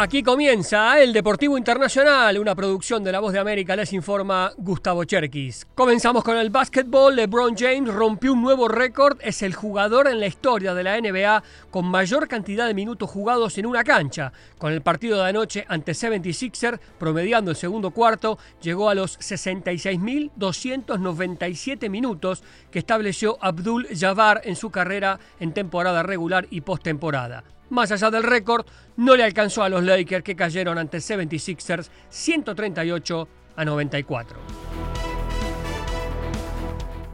Aquí comienza el Deportivo Internacional, una producción de La Voz de América, les informa Gustavo Cherkis. Comenzamos con el básquetbol. LeBron James rompió un nuevo récord, es el jugador en la historia de la NBA con mayor cantidad de minutos jugados en una cancha. Con el partido de anoche ante 76er, promediando el segundo cuarto, llegó a los 66.297 minutos que estableció Abdul Jabbar en su carrera en temporada regular y postemporada. Más allá del récord, no le alcanzó a los Lakers que cayeron ante 76ers 138 a 94.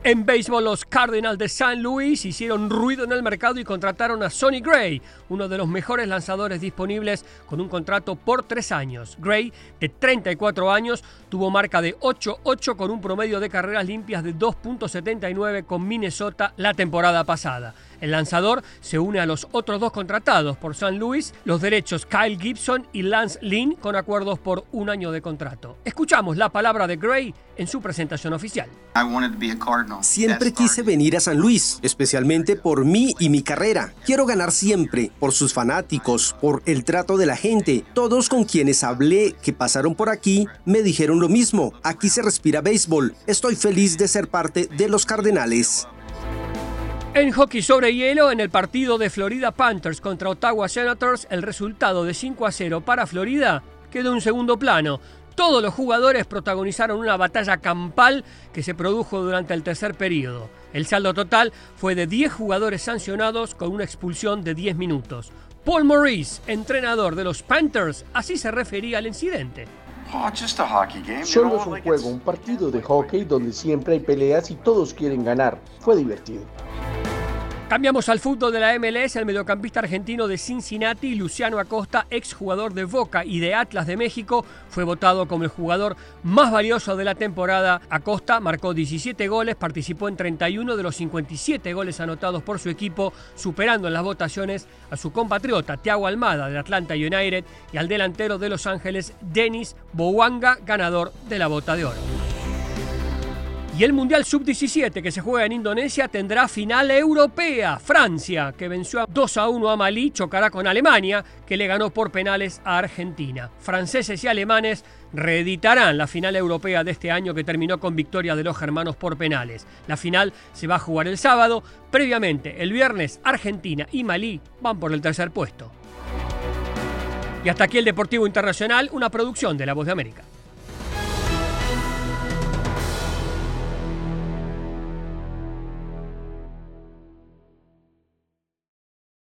En béisbol, los Cardinals de San Luis hicieron ruido en el mercado y contrataron a Sonny Gray, uno de los mejores lanzadores disponibles con un contrato por tres años. Gray, de 34 años, tuvo marca de 8-8 con un promedio de carreras limpias de 2.79 con Minnesota la temporada pasada. El lanzador se une a los otros dos contratados por San Luis, los derechos Kyle Gibson y Lance Lynn, con acuerdos por un año de contrato. Escuchamos la palabra de Gray en su presentación oficial. Siempre quise venir a San Luis, especialmente por mí y mi carrera. Quiero ganar siempre, por sus fanáticos, por el trato de la gente. Todos con quienes hablé que pasaron por aquí me dijeron lo mismo. Aquí se respira béisbol. Estoy feliz de ser parte de los Cardenales. En hockey sobre hielo, en el partido de Florida Panthers contra Ottawa Senators, el resultado de 5 a 0 para Florida quedó en segundo plano. Todos los jugadores protagonizaron una batalla campal que se produjo durante el tercer periodo. El saldo total fue de 10 jugadores sancionados con una expulsión de 10 minutos. Paul Maurice, entrenador de los Panthers, así se refería al incidente. Solo es un juego, un partido de hockey donde siempre hay peleas y todos quieren ganar. Fue divertido. Cambiamos al fútbol de la MLS. El mediocampista argentino de Cincinnati, Luciano Acosta, exjugador de Boca y de Atlas de México, fue votado como el jugador más valioso de la temporada. Acosta marcó 17 goles, participó en 31 de los 57 goles anotados por su equipo, superando en las votaciones a su compatriota Thiago Almada del Atlanta United y al delantero de Los Ángeles, Denis Bouanga, ganador de la bota de oro. Y el Mundial Sub-17 que se juega en Indonesia tendrá final europea. Francia, que venció a 2 a 1 a Malí, chocará con Alemania, que le ganó por penales a Argentina. Franceses y alemanes reeditarán la final europea de este año que terminó con victoria de los germanos por penales. La final se va a jugar el sábado. Previamente, el viernes, Argentina y Malí van por el tercer puesto. Y hasta aquí el Deportivo Internacional, una producción de La Voz de América.